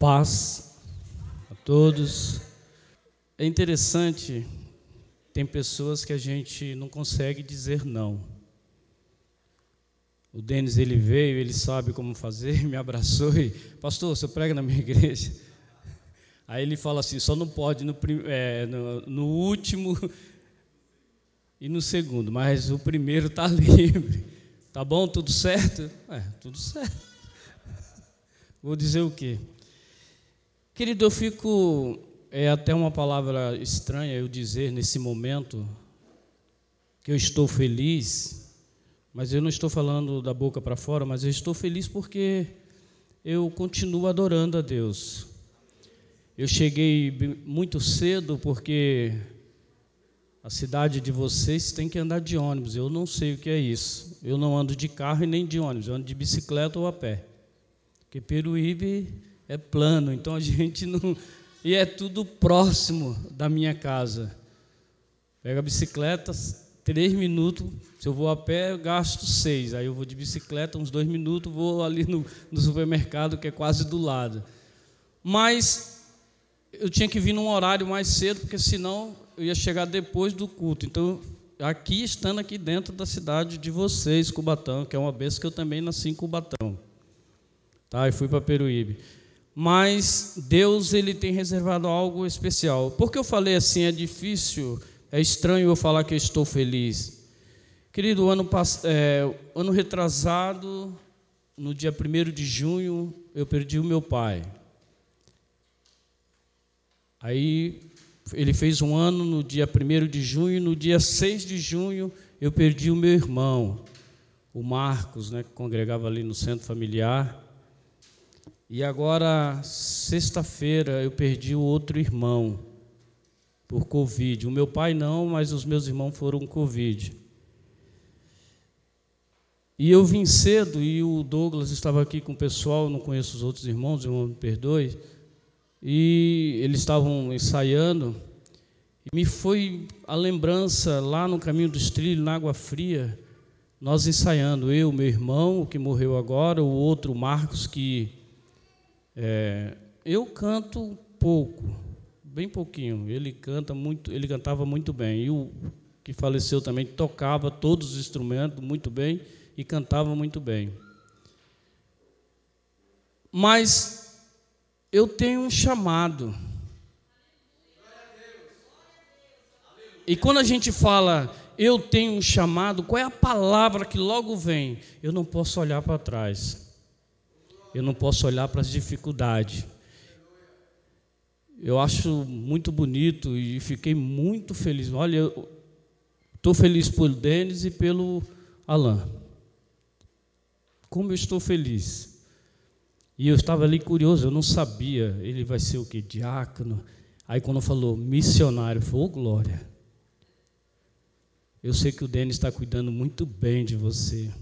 Paz a todos. É interessante, tem pessoas que a gente não consegue dizer não. O Denis ele veio, ele sabe como fazer, me abraçou e, pastor, você prega na minha igreja? Aí ele fala assim, só não pode no, é, no, no último e no segundo, mas o primeiro está livre. Tá bom? Tudo certo? É, tudo certo. Vou dizer o quê? Querido, eu fico. É até uma palavra estranha eu dizer nesse momento que eu estou feliz, mas eu não estou falando da boca para fora, mas eu estou feliz porque eu continuo adorando a Deus. Eu cheguei muito cedo porque a cidade de vocês tem que andar de ônibus. Eu não sei o que é isso. Eu não ando de carro e nem de ônibus. Eu ando de bicicleta ou a pé. Porque Peruíbe é plano, então a gente não. E é tudo próximo da minha casa. Pega a bicicleta, três minutos. Se eu vou a pé, eu gasto seis. Aí eu vou de bicicleta, uns dois minutos, vou ali no, no supermercado, que é quase do lado. Mas eu tinha que vir num horário mais cedo, porque senão eu ia chegar depois do culto. Então, aqui, estando aqui dentro da cidade de vocês, Cubatão, que é uma vez que eu também nasci em Cubatão. Tá, e fui para Peruíbe. Mas Deus ele tem reservado algo especial. Por que eu falei assim, é difícil, é estranho eu falar que eu estou feliz. Querido, ano, é, ano retrasado, no dia 1 de junho, eu perdi o meu pai. Aí ele fez um ano no dia 1 de junho, no dia 6 de junho eu perdi o meu irmão, o Marcos, né, que congregava ali no centro familiar. E agora, sexta-feira, eu perdi o outro irmão por Covid. O meu pai não, mas os meus irmãos foram Covid. E eu vim cedo e o Douglas estava aqui com o pessoal, não conheço os outros irmãos, irmão me perdoe e eles estavam ensaiando, e me foi a lembrança lá no caminho dos trilhos, na água fria, nós ensaiando, eu, meu irmão, que morreu agora, o outro, Marcos, que é, eu canto pouco, bem pouquinho. Ele canta muito, ele cantava muito bem. E o que faleceu também tocava todos os instrumentos muito bem e cantava muito bem. Mas eu tenho um chamado. E quando a gente fala, eu tenho um chamado, qual é a palavra que logo vem? Eu não posso olhar para trás. Eu não posso olhar para as dificuldades. Eu acho muito bonito e fiquei muito feliz. Olha, estou feliz por Denis e pelo Alain. Como eu estou feliz. E eu estava ali curioso, eu não sabia, ele vai ser o que? Diácono. Aí quando falou missionário, falou, oh, glória. Eu sei que o Denis está cuidando muito bem de você.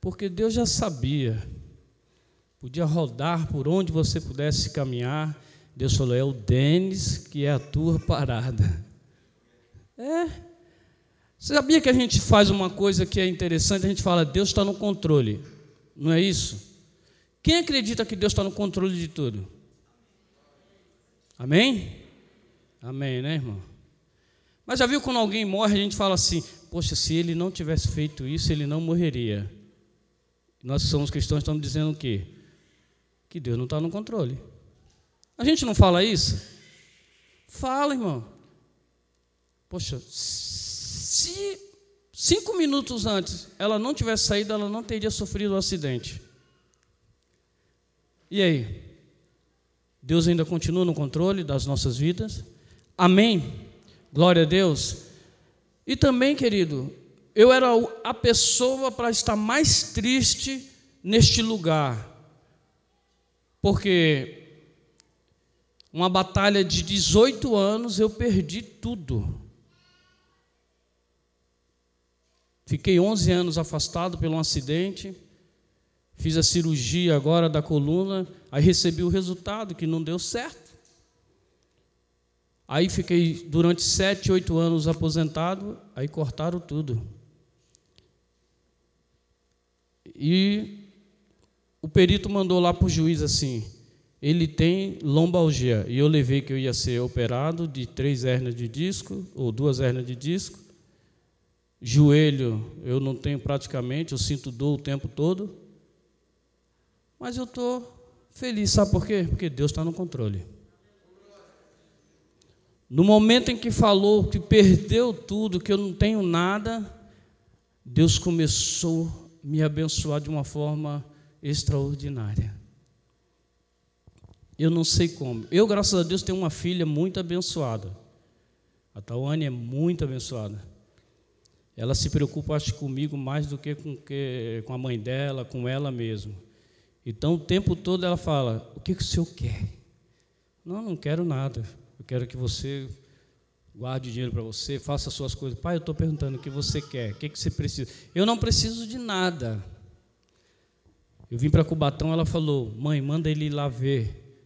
Porque Deus já sabia. Podia rodar por onde você pudesse caminhar. Deus falou, é o Denis que é a tua parada. É. Você sabia que a gente faz uma coisa que é interessante? A gente fala, Deus está no controle. Não é isso? Quem acredita que Deus está no controle de tudo? Amém? Amém, né, irmão? Mas já viu quando alguém morre, a gente fala assim: Poxa, se ele não tivesse feito isso, ele não morreria. Nós somos cristãos, estamos dizendo o quê? Que Deus não está no controle. A gente não fala isso? Fala, irmão. Poxa, se cinco minutos antes ela não tivesse saído, ela não teria sofrido o um acidente. E aí? Deus ainda continua no controle das nossas vidas? Amém? Glória a Deus. E também, querido, eu era a pessoa para estar mais triste neste lugar, porque uma batalha de 18 anos eu perdi tudo. Fiquei 11 anos afastado pelo um acidente. Fiz a cirurgia agora da coluna, aí recebi o resultado que não deu certo. Aí fiquei durante sete, oito anos aposentado, aí cortaram tudo. E o perito mandou lá para o juiz assim: ele tem lombalgia. E eu levei que eu ia ser operado de três hernias de disco, ou duas hernias de disco. Joelho, eu não tenho praticamente, eu sinto dor o tempo todo. Mas eu estou feliz, sabe por quê? Porque Deus está no controle. No momento em que falou que perdeu tudo, que eu não tenho nada, Deus começou a me abençoar de uma forma extraordinária. Eu não sei como. Eu, graças a Deus, tenho uma filha muito abençoada. A Tawane é muito abençoada. Ela se preocupa, acho, comigo mais do que com, que com a mãe dela, com ela mesma. Então, o tempo todo ela fala: O que, que o senhor quer? Não, não quero nada. Eu quero que você guarde dinheiro para você, faça as suas coisas. Pai, eu estou perguntando o que você quer, o que, que você precisa. Eu não preciso de nada. Eu vim para Cubatão, ela falou: Mãe, manda ele ir lá ver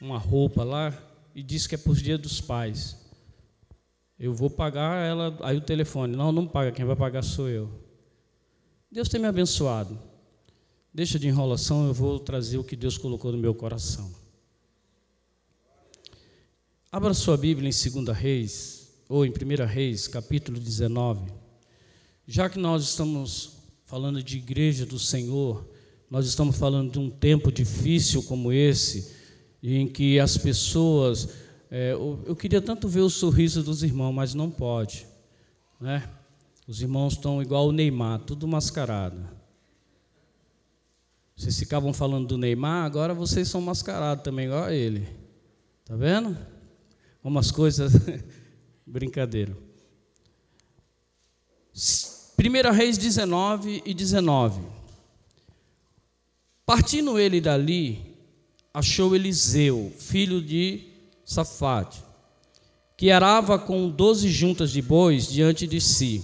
uma roupa lá e disse que é para os dias dos pais. Eu vou pagar ela, aí o telefone, não, não paga, quem vai pagar sou eu. Deus tem me abençoado. Deixa de enrolação, eu vou trazer o que Deus colocou no meu coração. Abra sua Bíblia em 2 Reis, ou em 1 Reis, capítulo 19. Já que nós estamos falando de igreja do Senhor, nós estamos falando de um tempo difícil como esse, em que as pessoas. É, eu, eu, queria tanto ver o sorriso dos irmãos, mas não pode. Né? Os irmãos estão igual o Neymar, tudo mascarado. Vocês ficavam falando do Neymar, agora vocês são mascarados também, igual a ele. Tá vendo? Umas coisas. Brincadeira. 1 Reis 19 e 19. Partindo ele dali, achou Eliseu, filho de Safate, que arava com doze juntas de bois diante de si,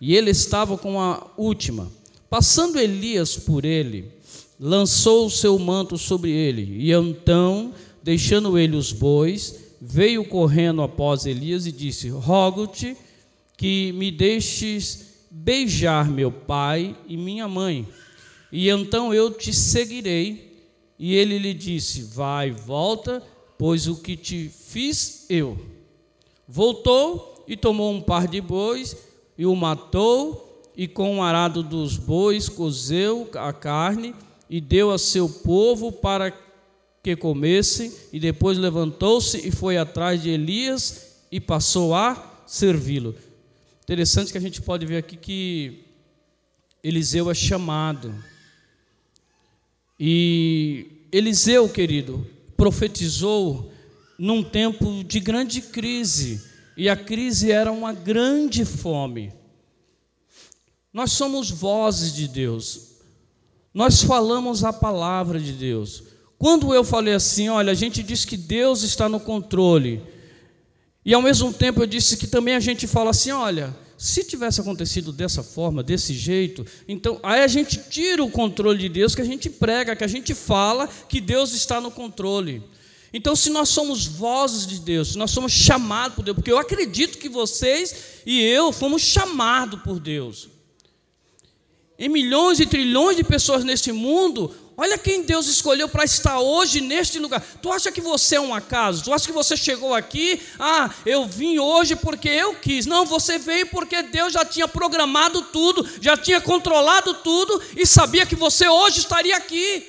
e ele estava com a última. Passando Elias por ele, lançou o seu manto sobre ele, e então, deixando ele os bois, veio correndo após Elias e disse: Rogo-te que me deixes beijar meu pai e minha mãe, e então eu te seguirei e ele lhe disse: Vai, volta, pois o que te fiz eu. Voltou e tomou um par de bois e o matou, e com o arado dos bois cozeu a carne e deu a seu povo para que comesse, e depois levantou-se e foi atrás de Elias e passou a servi-lo. Interessante que a gente pode ver aqui que Eliseu é chamado e Eliseu, querido, profetizou num tempo de grande crise, e a crise era uma grande fome. Nós somos vozes de Deus, nós falamos a palavra de Deus. Quando eu falei assim, olha, a gente diz que Deus está no controle, e ao mesmo tempo eu disse que também a gente fala assim, olha, se tivesse acontecido dessa forma, desse jeito, então aí a gente tira o controle de Deus, que a gente prega, que a gente fala que Deus está no controle. Então, se nós somos vozes de Deus, se nós somos chamados por Deus, porque eu acredito que vocês e eu fomos chamados por Deus. Em milhões e trilhões de pessoas neste mundo, Olha quem Deus escolheu para estar hoje neste lugar. Tu acha que você é um acaso? Tu acha que você chegou aqui? Ah, eu vim hoje porque eu quis. Não, você veio porque Deus já tinha programado tudo, já tinha controlado tudo e sabia que você hoje estaria aqui.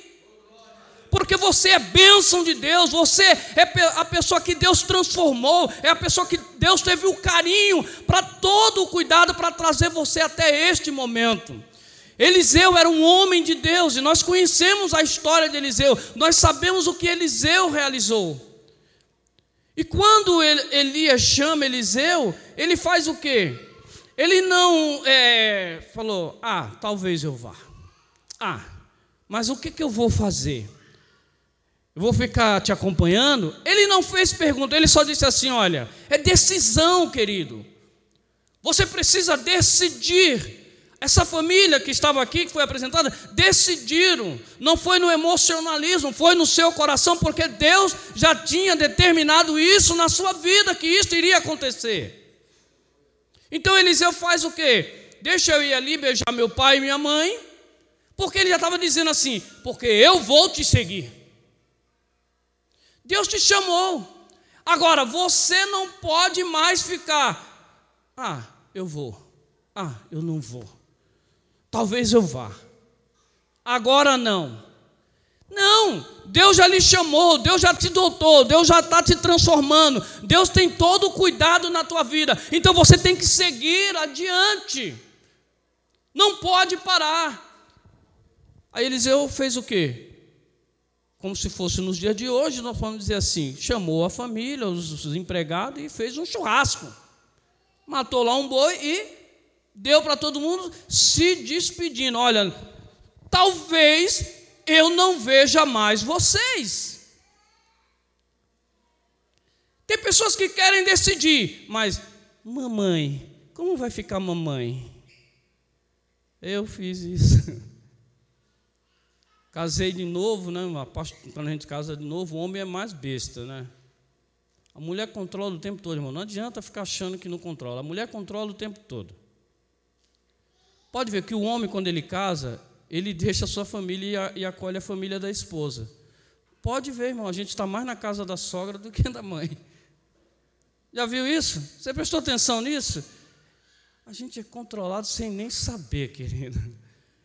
Porque você é bênção de Deus, você é a pessoa que Deus transformou, é a pessoa que Deus teve o carinho para todo o cuidado para trazer você até este momento. Eliseu era um homem de Deus e nós conhecemos a história de Eliseu, nós sabemos o que Eliseu realizou. E quando Elias chama Eliseu, ele faz o quê? Ele não é, falou, ah, talvez eu vá. Ah, mas o que, que eu vou fazer? Eu vou ficar te acompanhando? Ele não fez pergunta, ele só disse assim: olha, é decisão, querido. Você precisa decidir essa família que estava aqui, que foi apresentada, decidiram, não foi no emocionalismo, foi no seu coração, porque Deus já tinha determinado isso na sua vida, que isso iria acontecer. Então Eliseu faz o quê? Deixa eu ir ali beijar meu pai e minha mãe, porque ele já estava dizendo assim: porque eu vou te seguir. Deus te chamou. Agora, você não pode mais ficar. Ah, eu vou. Ah, eu não vou. Talvez eu vá. Agora não. Não, Deus já lhe chamou, Deus já te doutou, Deus já está te transformando, Deus tem todo o cuidado na tua vida, então você tem que seguir adiante, não pode parar. Aí Eliseu fez o quê? Como se fosse nos dias de hoje, nós vamos dizer assim: chamou a família, os empregados e fez um churrasco, matou lá um boi e deu para todo mundo se despedindo. Olha, talvez eu não veja mais vocês. Tem pessoas que querem decidir, mas, mamãe, como vai ficar mamãe? Eu fiz isso. Casei de novo, né? Quando a gente casa de novo, o homem é mais besta, né? A mulher controla o tempo todo, irmão. Não adianta ficar achando que não controla. A mulher controla o tempo todo. Pode ver que o homem, quando ele casa, ele deixa a sua família e acolhe a família da esposa. Pode ver, irmão, a gente está mais na casa da sogra do que da mãe. Já viu isso? Você prestou atenção nisso? A gente é controlado sem nem saber, querido.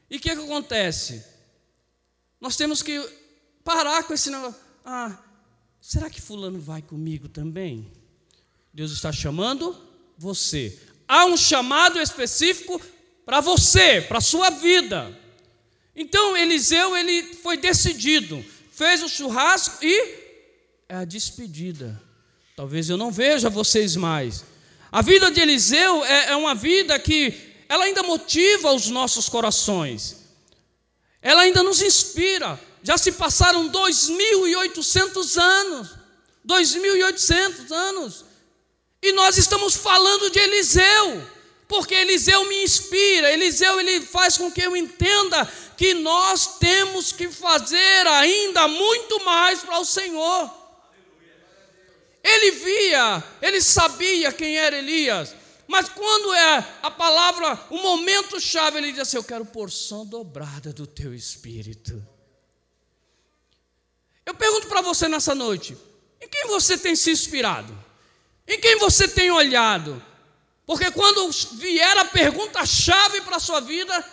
E o que, que acontece? Nós temos que parar com esse negócio. Ah, será que Fulano vai comigo também? Deus está chamando você. Há um chamado específico para você, para a sua vida. Então Eliseu ele foi decidido, fez o churrasco e é a despedida. Talvez eu não veja vocês mais. A vida de Eliseu é, é uma vida que ela ainda motiva os nossos corações. Ela ainda nos inspira. Já se passaram 2.800 anos. 2.800 anos. E nós estamos falando de Eliseu porque Eliseu me inspira, Eliseu ele faz com que eu entenda que nós temos que fazer ainda muito mais para o Senhor. Ele via, ele sabia quem era Elias, mas quando é a palavra, o momento chave, ele diz assim: Eu quero porção dobrada do teu espírito. Eu pergunto para você nessa noite: em quem você tem se inspirado? Em quem você tem olhado? Porque quando vier a pergunta-chave para a sua vida,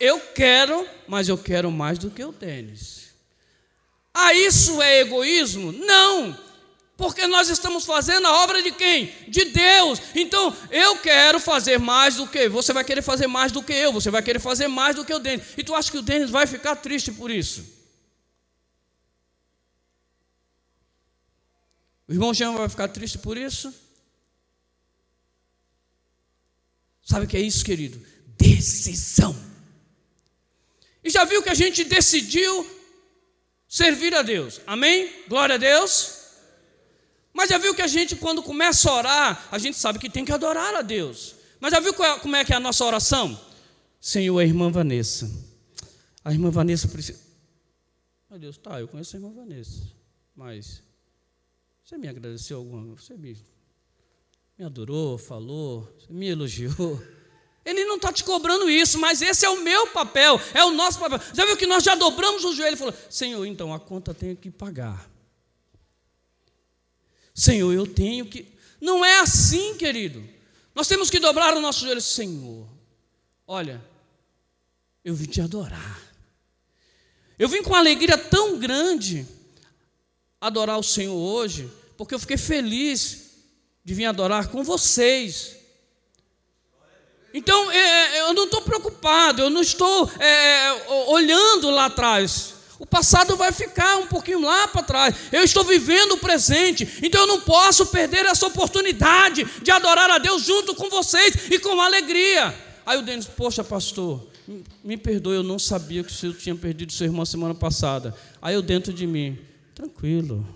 eu quero, mas eu quero mais do que o tênis. Ah, isso é egoísmo? Não, porque nós estamos fazendo a obra de quem? De Deus. Então, eu quero fazer mais do que você vai querer fazer mais do que eu, você vai querer fazer mais do que o Denis. E tu acha que o Denis vai ficar triste por isso? O irmão Jean vai ficar triste por isso? Sabe o que é isso, querido? Decisão. E já viu que a gente decidiu servir a Deus. Amém? Glória a Deus. Mas já viu que a gente, quando começa a orar, a gente sabe que tem que adorar a Deus. Mas já viu é, como é que é a nossa oração? Senhor, a irmã Vanessa. A irmã Vanessa precisa. Meu Deus, tá, eu conheço a irmã Vanessa. Mas você me agradeceu alguma? Você me me adorou, falou, me elogiou. Ele não está te cobrando isso, mas esse é o meu papel, é o nosso papel. Já viu que nós já dobramos o joelho e falamos: Senhor, então a conta tenho que pagar. Senhor, eu tenho que. Não é assim, querido. Nós temos que dobrar o nosso joelho, Senhor. Olha, eu vim te adorar. Eu vim com uma alegria tão grande adorar o Senhor hoje, porque eu fiquei feliz de vir adorar com vocês. Então, é, é eu não estou preocupado, eu não estou é, olhando lá atrás. O passado vai ficar um pouquinho lá para trás. Eu estou vivendo o presente, então eu não posso perder essa oportunidade de adorar a Deus junto com vocês e com alegria. Aí o Denis, poxa, pastor, me perdoe, eu não sabia que o senhor tinha perdido seu irmão semana passada. Aí eu dentro de mim, tranquilo,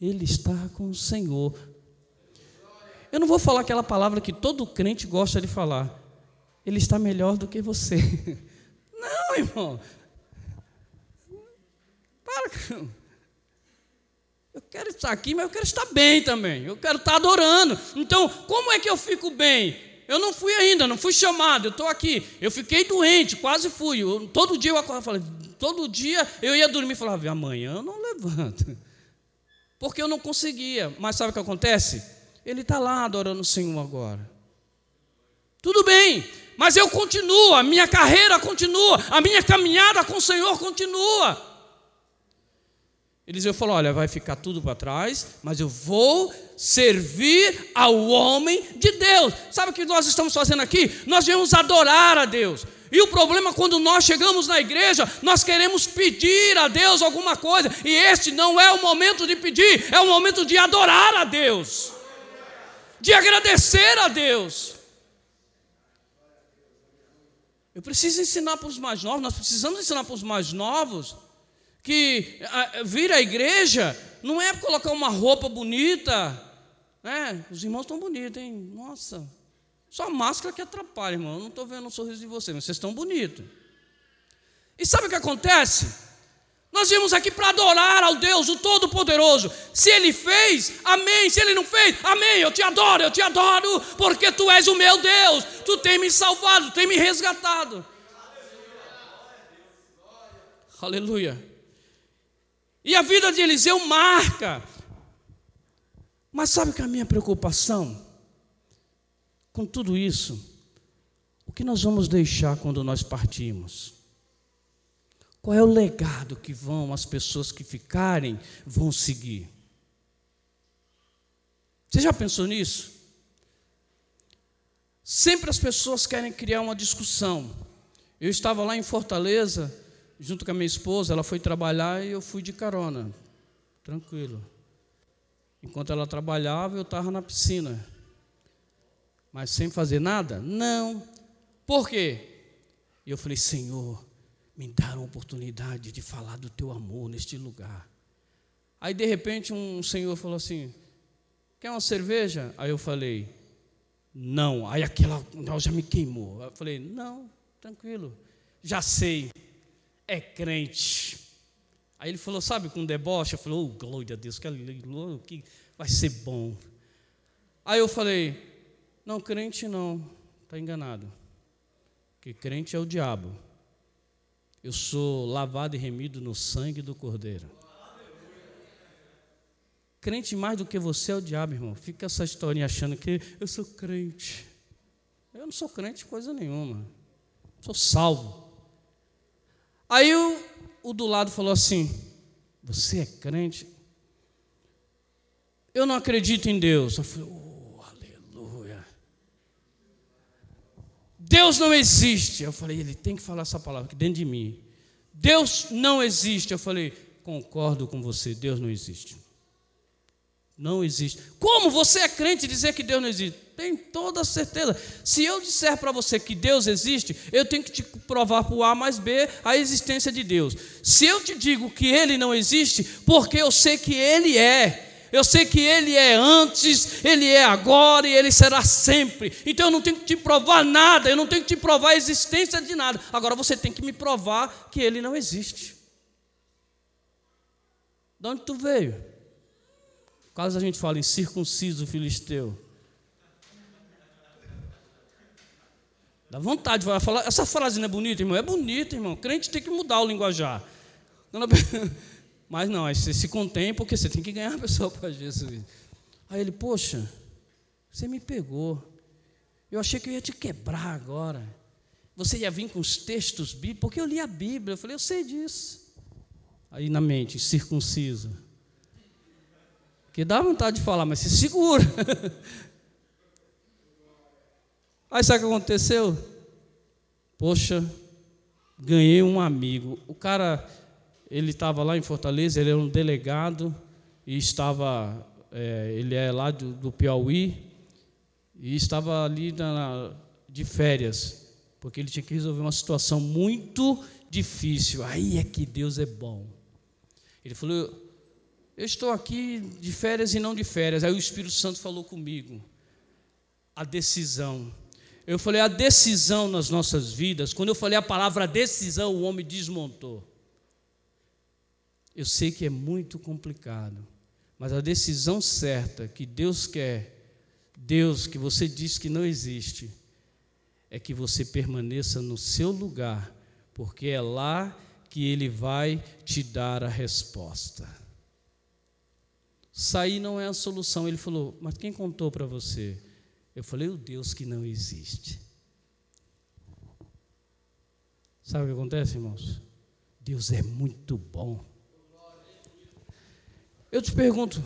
ele está com o Senhor. Eu não vou falar aquela palavra que todo crente gosta de falar. Ele está melhor do que você. Não, irmão. Para. Eu quero estar aqui, mas eu quero estar bem também. Eu quero estar adorando. Então, como é que eu fico bem? Eu não fui ainda, não fui chamado, eu estou aqui. Eu fiquei doente, quase fui. Eu, todo dia eu acordava, todo dia eu ia dormir e falava, amanhã eu não levanto. Porque eu não conseguia. Mas sabe o que acontece? Ele está lá adorando o Senhor agora. Tudo bem, mas eu continuo, a minha carreira continua, a minha caminhada com o Senhor continua. Eliseu falou: Olha, vai ficar tudo para trás, mas eu vou servir ao homem de Deus. Sabe o que nós estamos fazendo aqui? Nós viemos adorar a Deus. E o problema quando nós chegamos na igreja, nós queremos pedir a Deus alguma coisa, e este não é o momento de pedir, é o momento de adorar a Deus, de agradecer a Deus. Eu preciso ensinar para os mais novos, nós precisamos ensinar para os mais novos que vir à igreja não é colocar uma roupa bonita, né? Os irmãos estão bonitos, hein? Nossa, só máscara que atrapalha, irmão. Eu não estou vendo o sorriso de vocês, mas vocês estão bonitos. E sabe o que acontece? Nós viemos aqui para adorar ao Deus, o Todo-Poderoso. Se Ele fez, amém. Se Ele não fez, amém. Eu te adoro, eu te adoro, porque Tu és o meu Deus. Tu tem me salvado, tem me resgatado. Aleluia. E a vida de Eliseu marca. Mas sabe que é a minha preocupação com tudo isso? O que nós vamos deixar quando nós partimos? Qual é o legado que vão as pessoas que ficarem vão seguir? Você já pensou nisso? Sempre as pessoas querem criar uma discussão. Eu estava lá em Fortaleza junto com a minha esposa, ela foi trabalhar e eu fui de carona, tranquilo. Enquanto ela trabalhava, eu estava na piscina. Mas sem fazer nada? Não. Por quê? E eu falei, Senhor, me dá uma oportunidade de falar do teu amor neste lugar. Aí, de repente, um senhor falou assim: Quer uma cerveja? Aí eu falei: Não. Aí aquela já me queimou. Eu falei: Não, tranquilo, já sei é crente. Aí ele falou, sabe, com deboche, eu falei, oh, glória a Deus, que, que vai ser bom. Aí eu falei, não, crente não, está enganado. Que crente é o diabo. Eu sou lavado e remido no sangue do Cordeiro. Crente mais do que você é o diabo, irmão. Fica essa historinha achando que eu sou crente. Eu não sou crente coisa nenhuma. Sou salvo. Aí o, o do lado falou assim: Você é crente? Eu não acredito em Deus. Eu falei: Oh, aleluia. Deus não existe. Eu falei: Ele tem que falar essa palavra aqui dentro de mim. Deus não existe. Eu falei: Concordo com você, Deus não existe. Não existe. Como você é crente dizer que Deus não existe? Tem toda certeza. Se eu disser para você que Deus existe, eu tenho que te provar por A mais B a existência de Deus. Se eu te digo que Ele não existe, porque eu sei que Ele é. Eu sei que Ele é antes, Ele é agora e Ele será sempre. Então eu não tenho que te provar nada, eu não tenho que te provar a existência de nada. Agora você tem que me provar que Ele não existe. De onde tu veio? Caso a gente fale em circunciso filisteu. Dá vontade de falar. Essa frase não é bonita, irmão? É bonita, irmão. Crente tem que mudar o linguajar. Mas não, aí você se contém porque você tem que ganhar a pessoa para Jesus. Aí ele, poxa, você me pegou. Eu achei que eu ia te quebrar agora. Você ia vir com os textos bíblicos, porque eu li a Bíblia. Eu falei, eu sei disso. Aí na mente, circunciso. Que dá vontade de falar, mas se segura. Aí sabe o que aconteceu? Poxa, ganhei um amigo. O cara, ele estava lá em Fortaleza, ele era um delegado e estava, é, ele é lá do, do, Piauí e estava ali na, de férias, porque ele tinha que resolver uma situação muito difícil. Aí é que Deus é bom. Ele falou: eu estou aqui de férias e não de férias. Aí o Espírito Santo falou comigo. A decisão. Eu falei, a decisão nas nossas vidas. Quando eu falei a palavra decisão, o homem desmontou. Eu sei que é muito complicado. Mas a decisão certa que Deus quer, Deus que você diz que não existe, é que você permaneça no seu lugar, porque é lá que Ele vai te dar a resposta. sair não é a solução. Ele falou: Mas quem contou para você? Eu falei: O Deus que não existe. Sabe o que acontece, irmãos? Deus é muito bom. Eu te pergunto: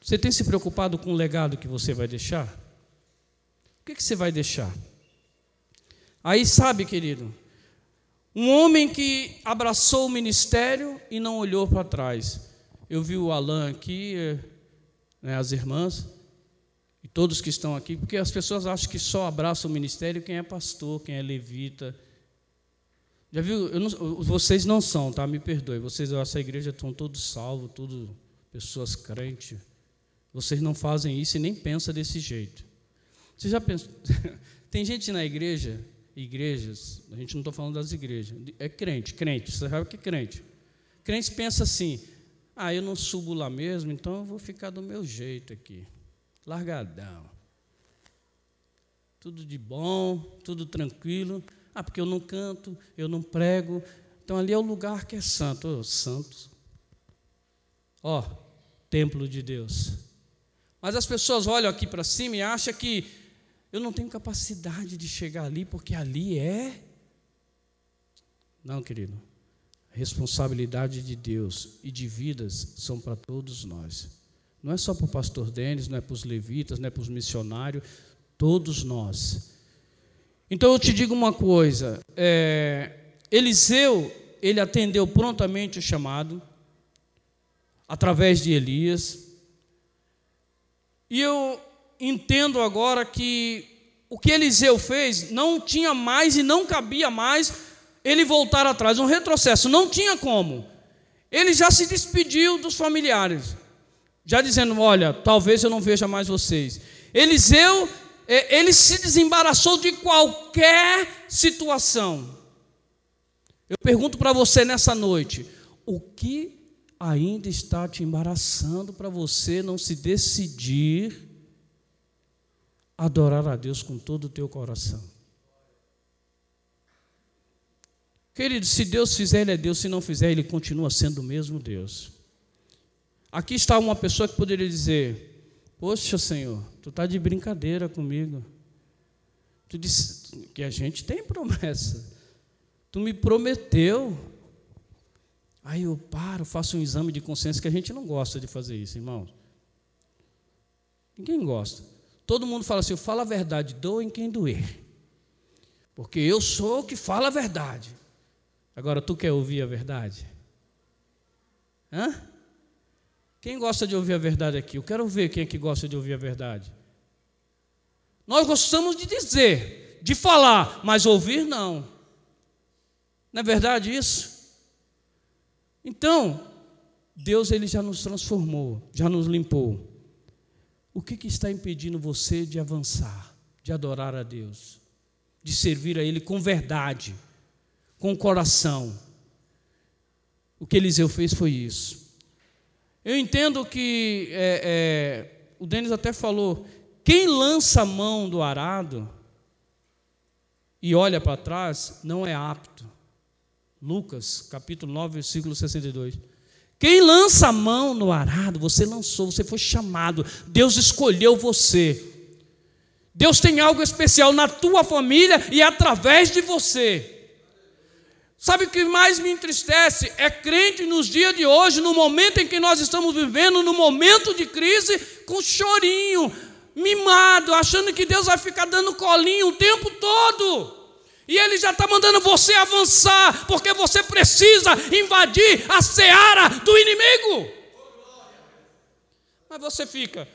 você tem se preocupado com o legado que você vai deixar? O que, que você vai deixar? Aí sabe, querido, um homem que abraçou o ministério e não olhou para trás. Eu vi o Alain aqui, né, as irmãs, e todos que estão aqui, porque as pessoas acham que só abraça o ministério quem é pastor, quem é levita. Já viu? Não, vocês não são, tá? Me perdoe. Vocês, essa igreja, estão todos salvos, tudo pessoas crentes. Vocês não fazem isso e nem pensam desse jeito. Você já pensou? Tem gente na igreja, igrejas, a gente não está falando das igrejas, é crente, crente, você sabe o que é crente? Crente pensa assim: ah, eu não subo lá mesmo, então eu vou ficar do meu jeito aqui, largadão. Tudo de bom, tudo tranquilo. Ah, porque eu não canto, eu não prego. Então ali é o lugar que é santo. Oh, santo. Ó, oh, templo de Deus. Mas as pessoas olham aqui para cima e acham que eu não tenho capacidade de chegar ali, porque ali é. Não, querido. Responsabilidade de Deus e de vidas são para todos nós. Não é só para o pastor Denis, não é para os levitas, não é para os missionários, todos nós. Então eu te digo uma coisa: é, Eliseu, ele atendeu prontamente o chamado, através de Elias, e eu entendo agora que o que Eliseu fez não tinha mais e não cabia mais ele voltar atrás, um retrocesso, não tinha como. Ele já se despediu dos familiares, já dizendo: Olha, talvez eu não veja mais vocês. Eliseu, é, ele se desembaraçou de qualquer situação. Eu pergunto para você nessa noite: o que ainda está te embaraçando para você não se decidir adorar a Deus com todo o teu coração? Querido, se Deus fizer, Ele é Deus, se não fizer, Ele continua sendo o mesmo Deus. Aqui está uma pessoa que poderia dizer: Poxa, Senhor, tu está de brincadeira comigo. Tu disse que a gente tem promessa. Tu me prometeu. Aí eu paro, faço um exame de consciência, que a gente não gosta de fazer isso, irmão. Ninguém gosta. Todo mundo fala assim: fala a verdade, doa em quem doer. Porque eu sou o que fala a verdade. Agora, tu quer ouvir a verdade? Hã? Quem gosta de ouvir a verdade aqui? Eu quero ver quem é que gosta de ouvir a verdade. Nós gostamos de dizer, de falar, mas ouvir não. Não é verdade isso? Então, Deus ele já nos transformou, já nos limpou. O que, que está impedindo você de avançar, de adorar a Deus, de servir a Ele com verdade? com coração. O que Eliseu fez foi isso. Eu entendo que é, é, o Denis até falou: quem lança a mão do arado e olha para trás não é apto. Lucas, capítulo 9, versículo 62. Quem lança a mão no arado, você lançou, você foi chamado, Deus escolheu você. Deus tem algo especial na tua família e através de você. Sabe o que mais me entristece? É crente nos dias de hoje, no momento em que nós estamos vivendo, no momento de crise, com chorinho, mimado, achando que Deus vai ficar dando colinho o tempo todo. E Ele já está mandando você avançar, porque você precisa invadir a seara do inimigo. Mas você fica,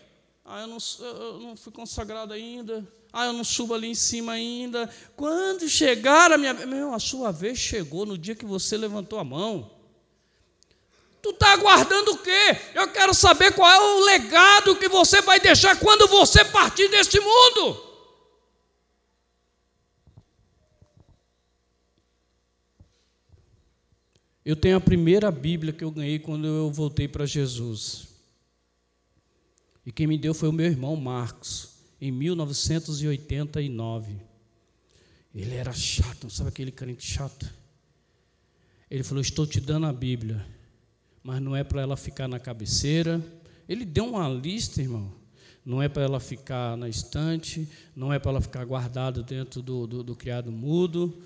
ah, eu não, eu não fui consagrado ainda, ah, eu não subo ali em cima ainda. Quando chegar a minha meu, a sua vez chegou no dia que você levantou a mão. Tu está aguardando o quê? Eu quero saber qual é o legado que você vai deixar quando você partir deste mundo. Eu tenho a primeira Bíblia que eu ganhei quando eu voltei para Jesus. E quem me deu foi o meu irmão Marcos em 1989. Ele era chato, sabe aquele crente chato? Ele falou: Estou te dando a Bíblia, mas não é para ela ficar na cabeceira, Ele deu uma lista, irmão. Não é para ela ficar na estante, não é para ela ficar guardada dentro do, do, do criado mudo.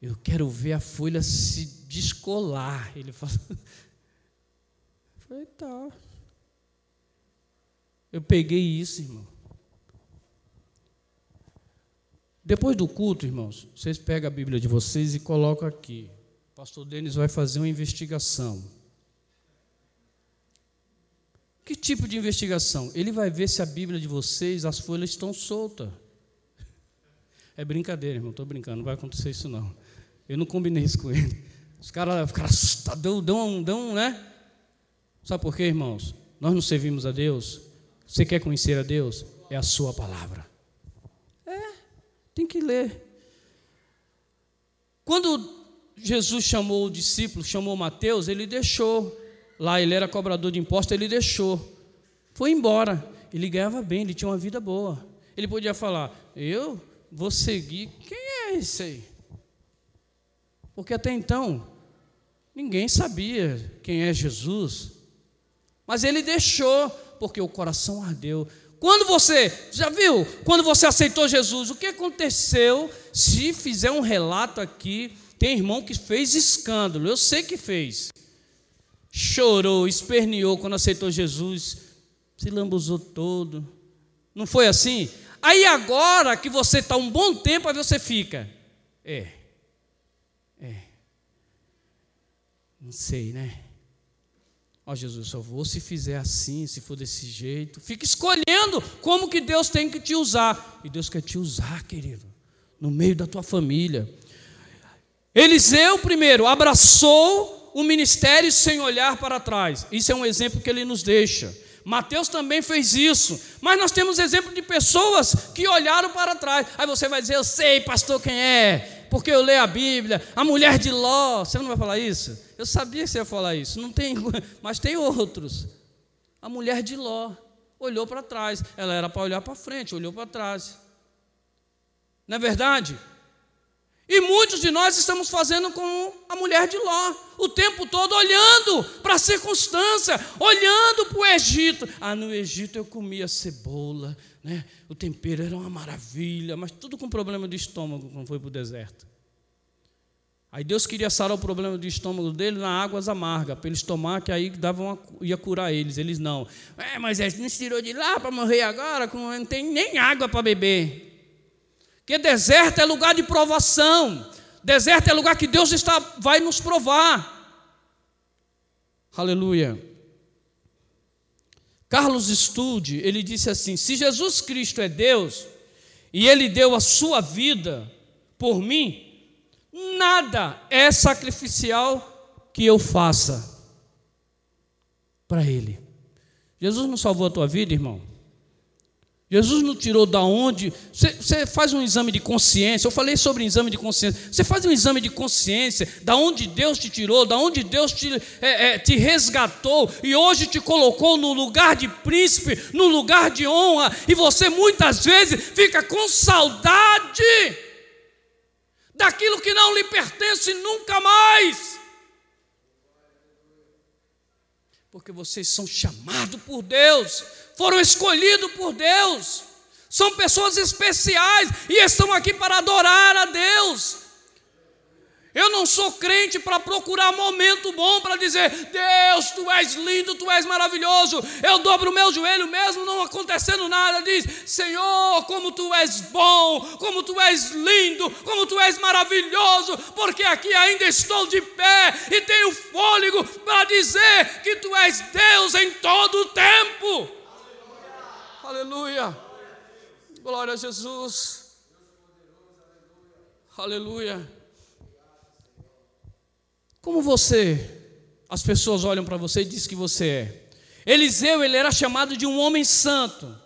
Eu quero ver a folha se descolar. Ele falou. Falei, tá. Eu peguei isso, irmão. Depois do culto, irmãos, vocês pegam a Bíblia de vocês e colocam aqui. O pastor Denis vai fazer uma investigação. Que tipo de investigação? Ele vai ver se a Bíblia de vocês, as folhas estão soltas. É brincadeira, irmão, estou brincando, não vai acontecer isso não. Eu não combinei isso com ele. Os caras ficaram assustados, dão, dão, dão, né? Sabe por quê, irmãos? Nós não servimos a Deus. Você quer conhecer a Deus? É a sua palavra. É, tem que ler. Quando Jesus chamou o discípulo, chamou Mateus, ele deixou. Lá ele era cobrador de impostos, ele deixou. Foi embora. Ele ganhava bem, ele tinha uma vida boa. Ele podia falar: Eu vou seguir. Quem é esse aí? Porque até então, ninguém sabia quem é Jesus. Mas ele deixou, porque o coração ardeu. Quando você, já viu? Quando você aceitou Jesus, o que aconteceu? Se fizer um relato aqui, tem irmão que fez escândalo, eu sei que fez. Chorou, esperneou quando aceitou Jesus, se lambuzou todo. Não foi assim? Aí agora que você está um bom tempo, aí você fica. É. Não sei, né? Ó oh, Jesus, só vou se fizer assim, se for desse jeito. Fica escolhendo como que Deus tem que te usar. E Deus quer te usar, querido, no meio da tua família. Eliseu, primeiro, abraçou o ministério sem olhar para trás. Isso é um exemplo que ele nos deixa. Mateus também fez isso. Mas nós temos exemplo de pessoas que olharam para trás. Aí você vai dizer, eu sei, pastor, quem é? Porque eu leio a Bíblia. A mulher de Ló. Você não vai falar isso? Eu sabia que você ia falar isso. Não tem, mas tem outros. A mulher de Ló olhou para trás. Ela era para olhar para frente, olhou para trás. Não é verdade? E muitos de nós estamos fazendo como a mulher de Ló, o tempo todo olhando para a circunstância, olhando para o Egito. Ah, no Egito eu comia cebola, né? o tempero era uma maravilha, mas tudo com problema de estômago quando foi para o deserto. Aí Deus queria sarar o problema do estômago dele na águas amargas, para eles tomar, que aí dava uma, ia curar eles. Eles não. É, mas ele nos tirou de lá para morrer agora, não tem nem água para beber. Porque deserto é lugar de provação. Deserto é lugar que Deus está, vai nos provar. Aleluia. Carlos Stude, ele disse assim: se Jesus Cristo é Deus e ele deu a sua vida por mim, nada é sacrificial que eu faça para ele. Jesus não salvou a tua vida, irmão? Jesus não tirou da onde. Você, faz um exame de consciência. Eu falei sobre exame de consciência. Você faz um exame de consciência da onde Deus te tirou, da onde Deus te, é, é, te resgatou e hoje te colocou no lugar de príncipe, no lugar de honra. E você muitas vezes fica com saudade daquilo que não lhe pertence nunca mais. Porque vocês são chamados por Deus foram escolhidos por Deus, são pessoas especiais e estão aqui para adorar a Deus. Eu não sou crente para procurar momento bom para dizer, Deus, tu és lindo, tu és maravilhoso. Eu dobro o meu joelho mesmo não acontecendo nada. Diz, Senhor, como tu és bom, como tu és lindo, como tu és maravilhoso, porque aqui ainda estou de pé e tenho fôlego para dizer que tu és Deus em todo o tempo. Aleluia. Glória a Jesus. Aleluia. Como você, as pessoas olham para você e dizem que você é. Eliseu, ele era chamado de um homem santo.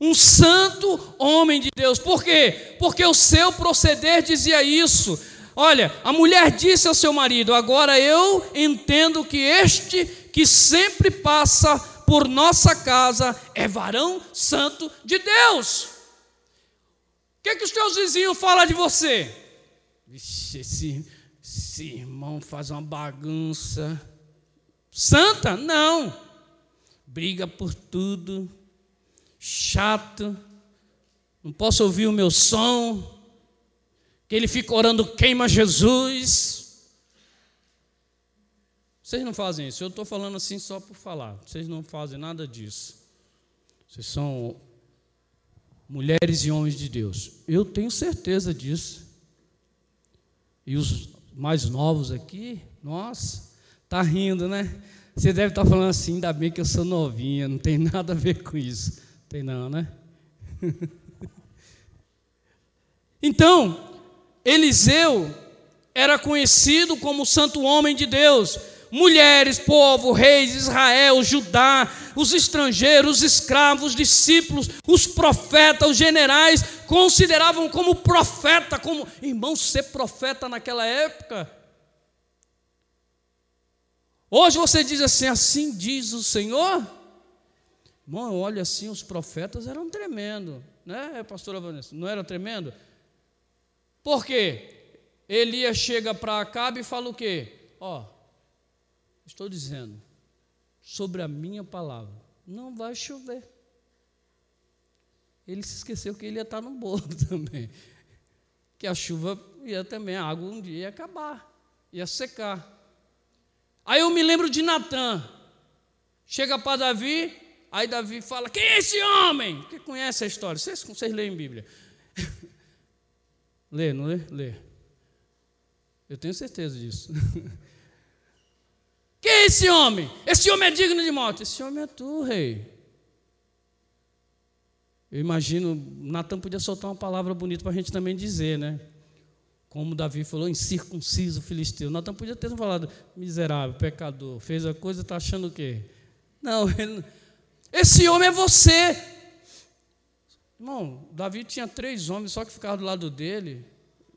Um santo homem de Deus. Por quê? Porque o seu proceder dizia isso. Olha, a mulher disse ao seu marido: Agora eu entendo que este que sempre passa por nossa casa é varão santo de Deus. O que, é que os teus vizinhos falam de você? Vixe, esse, esse irmão faz uma bagunça. Santa? Não. briga por tudo, chato, não posso ouvir o meu som, que ele fica orando, queima Jesus. Vocês não fazem isso, eu estou falando assim só por falar, vocês não fazem nada disso. Vocês são mulheres e homens de Deus. Eu tenho certeza disso. E os mais novos aqui, nossa, tá rindo, né? Você deve estar tá falando assim, ainda bem que eu sou novinha, não tem nada a ver com isso. Tem não, né? então, Eliseu era conhecido como o santo homem de Deus. Mulheres, povo, reis, Israel, Judá, os estrangeiros, os escravos, os discípulos, os profetas, os generais, consideravam como profeta, como irmão, ser profeta naquela época. Hoje você diz assim, assim diz o Senhor. Irmão, olha assim, os profetas eram tremendo, né, pastora Vanessa? Não era tremendo? Por quê? Elias chega para Acabe e fala o quê? Ó, estou dizendo, sobre a minha palavra, não vai chover. Ele se esqueceu que ele ia estar no bolo também. Que a chuva ia também, a água um dia ia acabar, ia secar. Aí eu me lembro de Natan. Chega para Davi, aí Davi fala: Quem é esse homem? Quem conhece a história? Vocês, vocês leem Bíblia. Lê, não lê? Lê. Eu tenho certeza disso. Quem é esse homem? Esse homem é digno de morte. Esse homem é tu, rei. Eu imagino, Natan podia soltar uma palavra bonita para a gente também dizer, né? Como Davi falou, incircunciso filisteu. Natan podia ter falado, miserável, pecador, fez a coisa, está achando o quê? Não, ele, esse homem é você. Irmão, Davi tinha três homens só que ficavam do lado dele.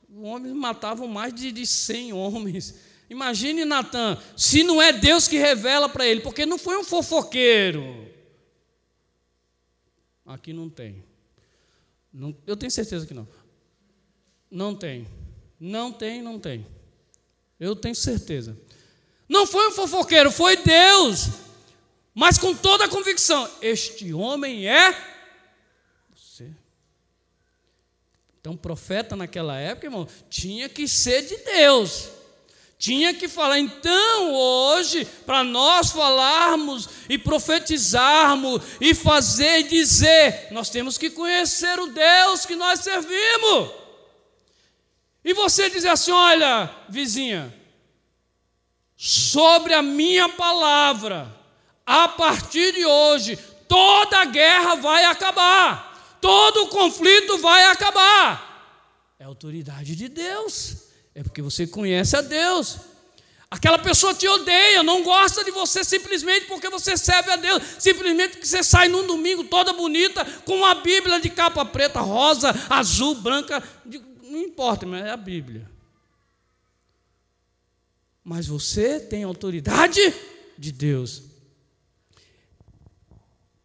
Os homens matavam mais de, de 100 homens. Imagine Natan, se não é Deus que revela para ele, porque não foi um fofoqueiro. Aqui não tem. Não, eu tenho certeza que não. Não tem. Não tem, não tem. Eu tenho certeza. Não foi um fofoqueiro, foi Deus. Mas com toda a convicção: este homem é Então, profeta naquela época, irmão, tinha que ser de Deus. Tinha que falar, então, hoje, para nós falarmos e profetizarmos e fazer e dizer, nós temos que conhecer o Deus que nós servimos. E você dizer assim: olha, vizinha, sobre a minha palavra, a partir de hoje, toda guerra vai acabar todo conflito vai acabar. É autoridade de Deus, é porque você conhece a Deus. Aquela pessoa te odeia, não gosta de você simplesmente porque você serve a Deus, simplesmente porque você sai num domingo toda bonita com uma Bíblia de capa preta, rosa, azul, branca, não importa, mas é a Bíblia. Mas você tem autoridade de Deus.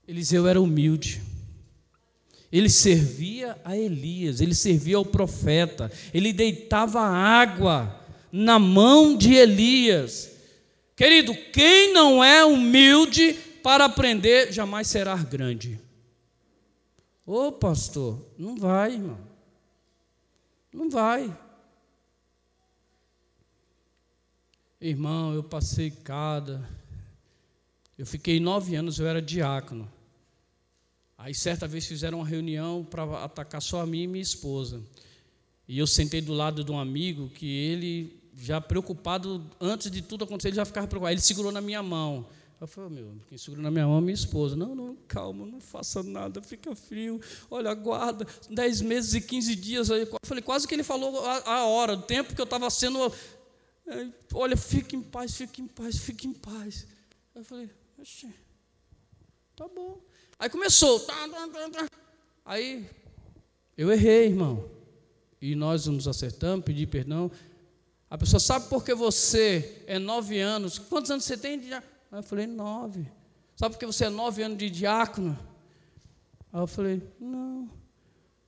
Eliseu era humilde. Ele servia a Elias, ele servia ao profeta, ele deitava água na mão de Elias. Querido, quem não é humilde para aprender jamais será grande. Ô pastor, não vai, irmão. Não vai. Irmão, eu passei cada. Eu fiquei nove anos, eu era diácono. Aí certa vez fizeram uma reunião para atacar só a mim e minha esposa. E eu sentei do lado de um amigo que ele, já preocupado, antes de tudo acontecer, ele já ficava preocupado. Ele segurou na minha mão. Eu falei, meu, quem segurou na minha mão é minha esposa. Não, não, calma, não faça nada, fica frio. Olha, aguarda, 10 meses e 15 dias. Eu falei, quase que ele falou a, a hora, o tempo que eu estava sendo. Olha, fique em paz, fique em paz, fique em paz. Eu falei, tá bom. Aí começou. Tá, tá, tá, Aí eu errei, irmão. E nós nos acertamos, pedi perdão. A pessoa sabe por que você é nove anos. Quantos anos você tem? Aí eu falei, nove. Sabe por que você é nove anos de diácono? Aí eu falei, não.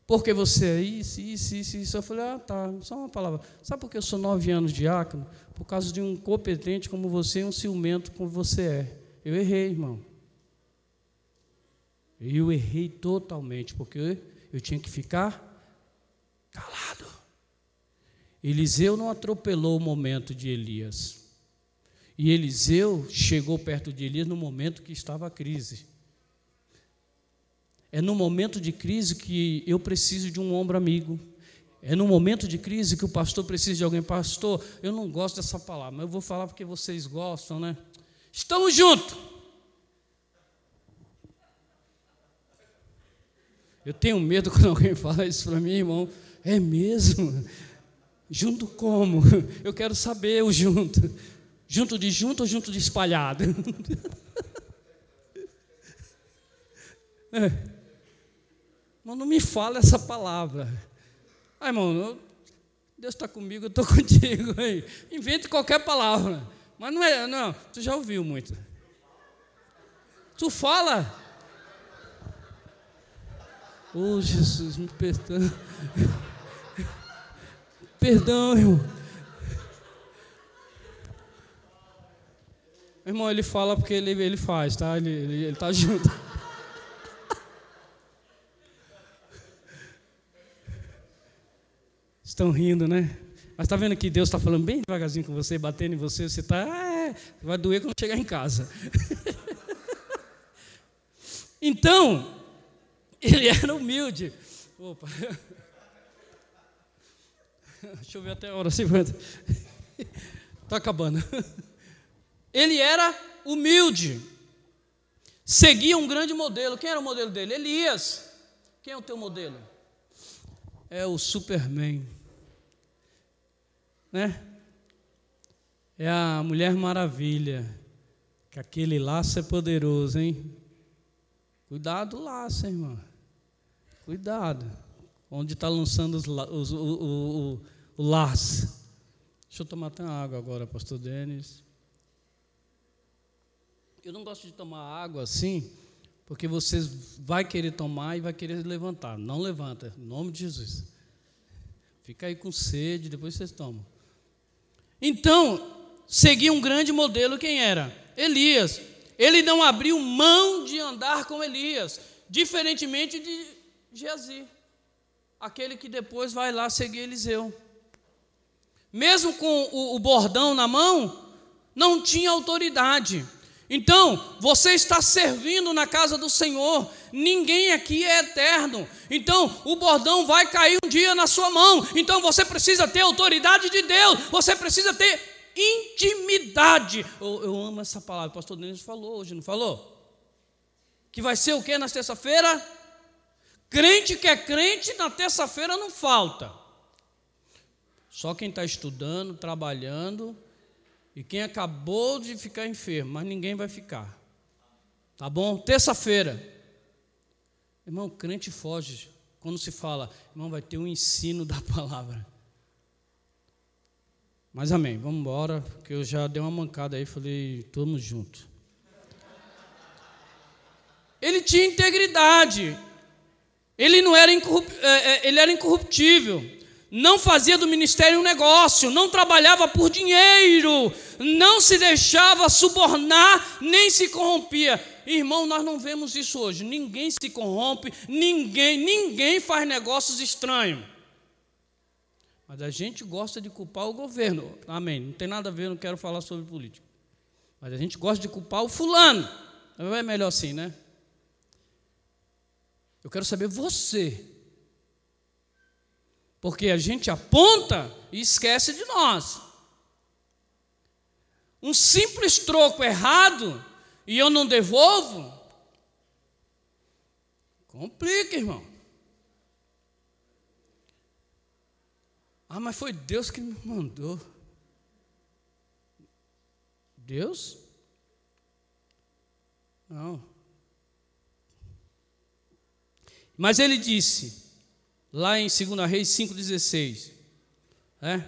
Porque você é isso, isso, isso, isso. Eu falei, ah, tá, só uma palavra. Sabe por que eu sou nove anos de diácono? Por causa de um competente como você e um ciumento como você é. Eu errei, irmão. E eu errei totalmente, porque eu tinha que ficar calado. Eliseu não atropelou o momento de Elias. E Eliseu chegou perto de Elias no momento que estava a crise. É no momento de crise que eu preciso de um ombro amigo. É no momento de crise que o pastor precisa de alguém. Pastor, eu não gosto dessa palavra, mas eu vou falar porque vocês gostam, né? Estamos juntos. Eu tenho medo quando alguém fala isso para mim, irmão. É mesmo? Junto como? Eu quero saber o junto. Junto de junto ou junto de espalhado? É. Mas não me fala essa palavra. Ah, irmão, Deus está comigo, eu estou contigo. Invente qualquer palavra. Mas não é, não, tu já ouviu muito. Tu fala. Oh, Jesus, me perdão. Perdão, irmão. Irmão, ele fala porque ele, ele faz, tá? Ele, ele, ele tá junto. Estão rindo, né? Mas está vendo que Deus está falando bem devagarzinho com você, batendo em você, você está. É, vai doer quando chegar em casa. então, ele era humilde. Opa. Deixa eu ver até a hora, 50. Está acabando. Ele era humilde. Seguia um grande modelo. Quem era o modelo dele? Elias. Quem é o teu modelo? É o Superman. Né? É a Mulher Maravilha. Que aquele laço é poderoso, hein? Cuidado do laço, irmão. Cuidado. Onde está lançando os, os, o, o, o, o laço. Deixa eu tomar até água agora, pastor Denis. Eu não gosto de tomar água assim, porque você vai querer tomar e vai querer levantar. Não levanta, em nome de Jesus. Fica aí com sede, depois vocês tomam. Então, seguia um grande modelo, quem era? Elias. Ele não abriu mão de andar com Elias, diferentemente de Geazi, aquele que depois vai lá seguir Eliseu. Mesmo com o, o bordão na mão, não tinha autoridade. Então, você está servindo na casa do Senhor, ninguém aqui é eterno. Então, o bordão vai cair um dia na sua mão. Então, você precisa ter autoridade de Deus, você precisa ter intimidade. Eu, eu amo essa palavra, o pastor Denis falou hoje, não falou? Que vai ser o que na terça-feira? Crente que é crente, na terça-feira não falta. Só quem está estudando, trabalhando, e quem acabou de ficar enfermo, mas ninguém vai ficar. Tá bom? Terça-feira. Irmão, crente foge quando se fala, irmão, vai ter um ensino da palavra. Mas amém, vamos embora, porque eu já dei uma mancada aí, falei, estamos juntos. Ele tinha integridade, ele não era. É, é, ele era incorruptível não fazia do ministério um negócio, não trabalhava por dinheiro, não se deixava subornar, nem se corrompia. Irmão, nós não vemos isso hoje. Ninguém se corrompe, ninguém, ninguém faz negócios estranhos. Mas a gente gosta de culpar o governo. Amém. Não tem nada a ver, não quero falar sobre política. Mas a gente gosta de culpar o fulano. É melhor assim, né? Eu quero saber você. Porque a gente aponta e esquece de nós. Um simples troco errado e eu não devolvo, complica, irmão. Ah, mas foi Deus que me mandou. Deus? Não. Mas ele disse: lá em 2 Reis 5,16. É?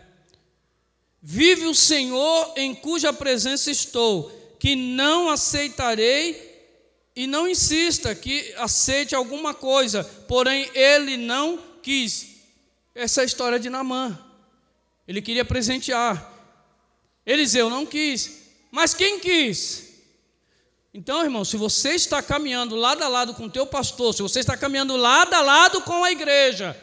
Vive o Senhor em cuja presença estou, que não aceitarei e não insista que aceite alguma coisa, porém ele não quis. Essa é a história de Namã. Ele queria presentear. Eliseu não quis. Mas quem quis? Então, irmão, se você está caminhando lado a lado com o teu pastor, se você está caminhando lado a lado com a igreja,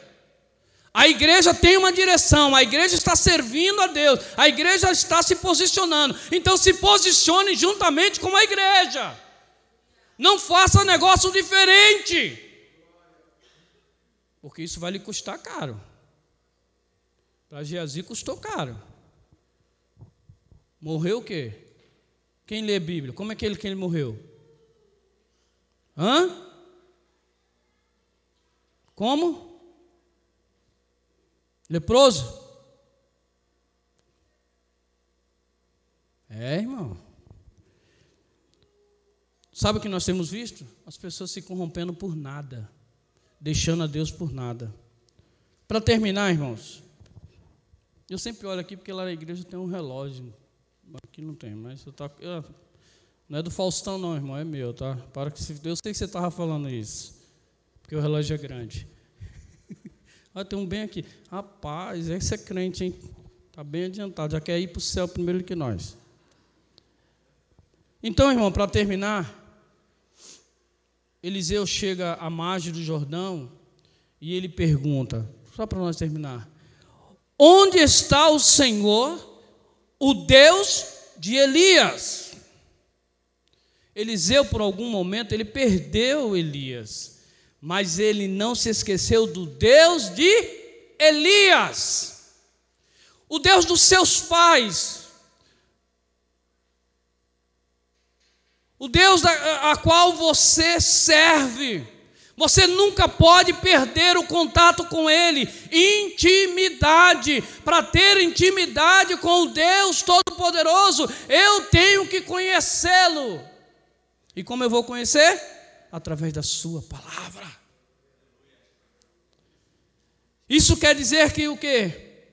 a igreja tem uma direção, a igreja está servindo a Deus, a igreja está se posicionando. Então se posicione juntamente com a igreja. Não faça negócio diferente. Porque isso vai lhe custar caro. Para Geazi custou caro. Morreu o quê? Quem lê a Bíblia? Como é que ele, que ele morreu? Hã? Como? Leproso? É, irmão. Sabe o que nós temos visto? As pessoas se corrompendo por nada, deixando a Deus por nada. Para terminar, irmãos, eu sempre olho aqui porque lá na igreja tem um relógio. Aqui não tem, mas eu tô, eu, não é do Faustão, não, irmão, é meu, tá? Para que eu sei que você estava falando isso, porque o relógio é grande. Ah, tem um bem aqui. Rapaz, esse é crente, hein? Está bem adiantado, já quer ir para o céu primeiro que nós. Então, irmão, para terminar, Eliseu chega à margem do Jordão e ele pergunta, só para nós terminar: Onde está o Senhor, o Deus de Elias? Eliseu, por algum momento, ele perdeu Elias mas ele não se esqueceu do Deus de Elias, o Deus dos seus pais, o Deus a, a qual você serve. Você nunca pode perder o contato com Ele. Intimidade. Para ter intimidade com o Deus Todo-Poderoso, eu tenho que conhecê-lo. E como eu vou conhecer? através da Sua palavra. Isso quer dizer que o quê?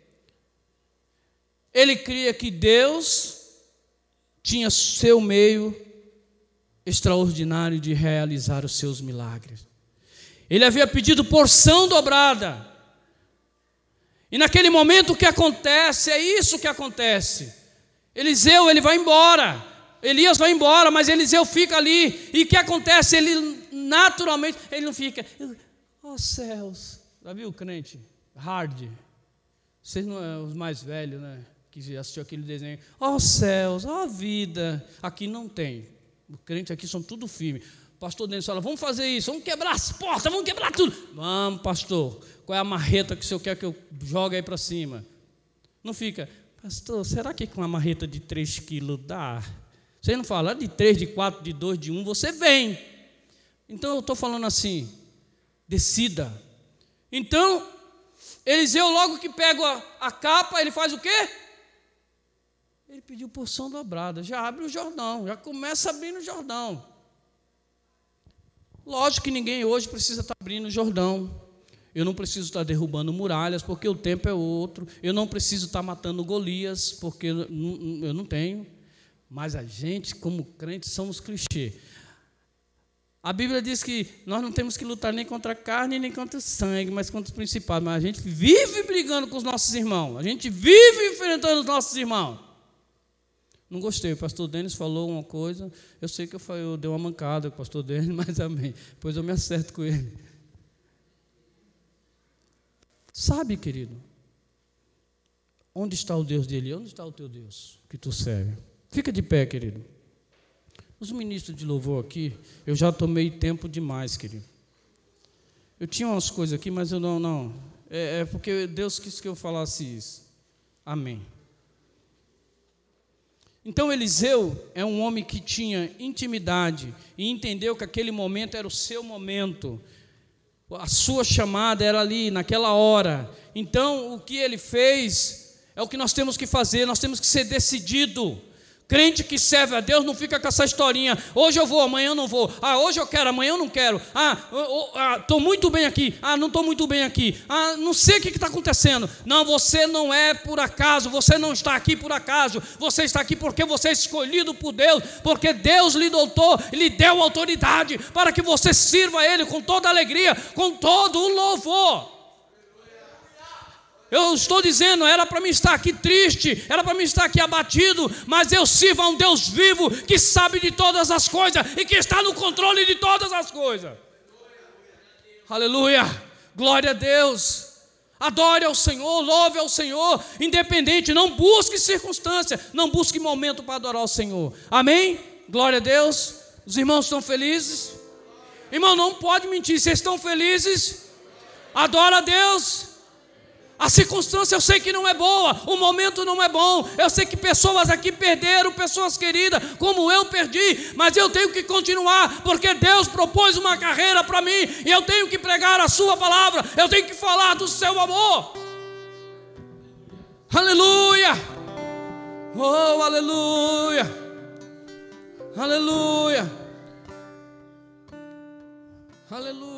Ele cria que Deus tinha seu meio extraordinário de realizar os seus milagres. Ele havia pedido porção dobrada. E naquele momento o que acontece? É isso que acontece. Eliseu, ele vai embora. Elias vai embora, mas Eliseu fica ali. E o que acontece? Ele naturalmente, ele não fica, oh céus. Já viu o crente? Hard. Vocês não é os mais velhos, né? Que assistiu aquele desenho. Oh céus, oh vida. Aqui não tem. O crente aqui são tudo firme. Pastor Denis fala: vamos fazer isso, vamos quebrar as portas, vamos quebrar tudo. Vamos, pastor. Qual é a marreta que o senhor quer que eu jogue aí para cima? Não fica, pastor, será que com uma marreta de 3 quilos dá? Você não fala de três, de quatro, de dois, de um, você vem. Então eu estou falando assim, decida. Então, Eliseu, logo que pega a, a capa, ele faz o quê? Ele pediu porção dobrada, já abre o Jordão, já começa abrindo o Jordão. Lógico que ninguém hoje precisa estar abrindo o Jordão. Eu não preciso estar derrubando muralhas, porque o tempo é outro. Eu não preciso estar matando Golias, porque eu não tenho. Mas a gente, como crente, somos clichê. A Bíblia diz que nós não temos que lutar nem contra a carne, nem contra o sangue, mas contra os principados. Mas a gente vive brigando com os nossos irmãos. A gente vive enfrentando os nossos irmãos. Não gostei. O pastor Denis falou uma coisa. Eu sei que eu, falei, eu dei uma mancada com o pastor Denis, mas amém. Depois eu me acerto com ele. Sabe, querido, onde está o Deus dele? Onde está o teu Deus que tu serve? Fica de pé, querido. Os ministros de louvor aqui, eu já tomei tempo demais, querido. Eu tinha umas coisas aqui, mas eu não, não. É, é porque Deus quis que eu falasse isso. Amém. Então Eliseu é um homem que tinha intimidade e entendeu que aquele momento era o seu momento. A sua chamada era ali, naquela hora. Então o que ele fez é o que nós temos que fazer, nós temos que ser decidido. Crente que serve a Deus não fica com essa historinha. Hoje eu vou, amanhã eu não vou. Ah, hoje eu quero, amanhã eu não quero. Ah, estou ah, muito bem aqui. Ah, não estou muito bem aqui. Ah, não sei o que está acontecendo. Não, você não é por acaso. Você não está aqui por acaso. Você está aqui porque você é escolhido por Deus. Porque Deus lhe doutou, lhe deu autoridade para que você sirva a Ele com toda alegria, com todo o louvor. Eu estou dizendo, era para mim estar aqui triste, era para mim estar aqui abatido, mas eu sirvo a um Deus vivo que sabe de todas as coisas e que está no controle de todas as coisas. Aleluia! Glória a Deus! Adore ao Senhor, louve ao Senhor, independente, não busque circunstância, não busque momento para adorar ao Senhor. Amém? Glória a Deus. Os irmãos estão felizes? Irmão, não pode mentir. Vocês estão felizes? Adora a Deus. A circunstância eu sei que não é boa, o momento não é bom. Eu sei que pessoas aqui perderam, pessoas queridas, como eu perdi, mas eu tenho que continuar, porque Deus propôs uma carreira para mim e eu tenho que pregar a Sua palavra, eu tenho que falar do seu amor. Aleluia! Oh, aleluia! Aleluia! Aleluia!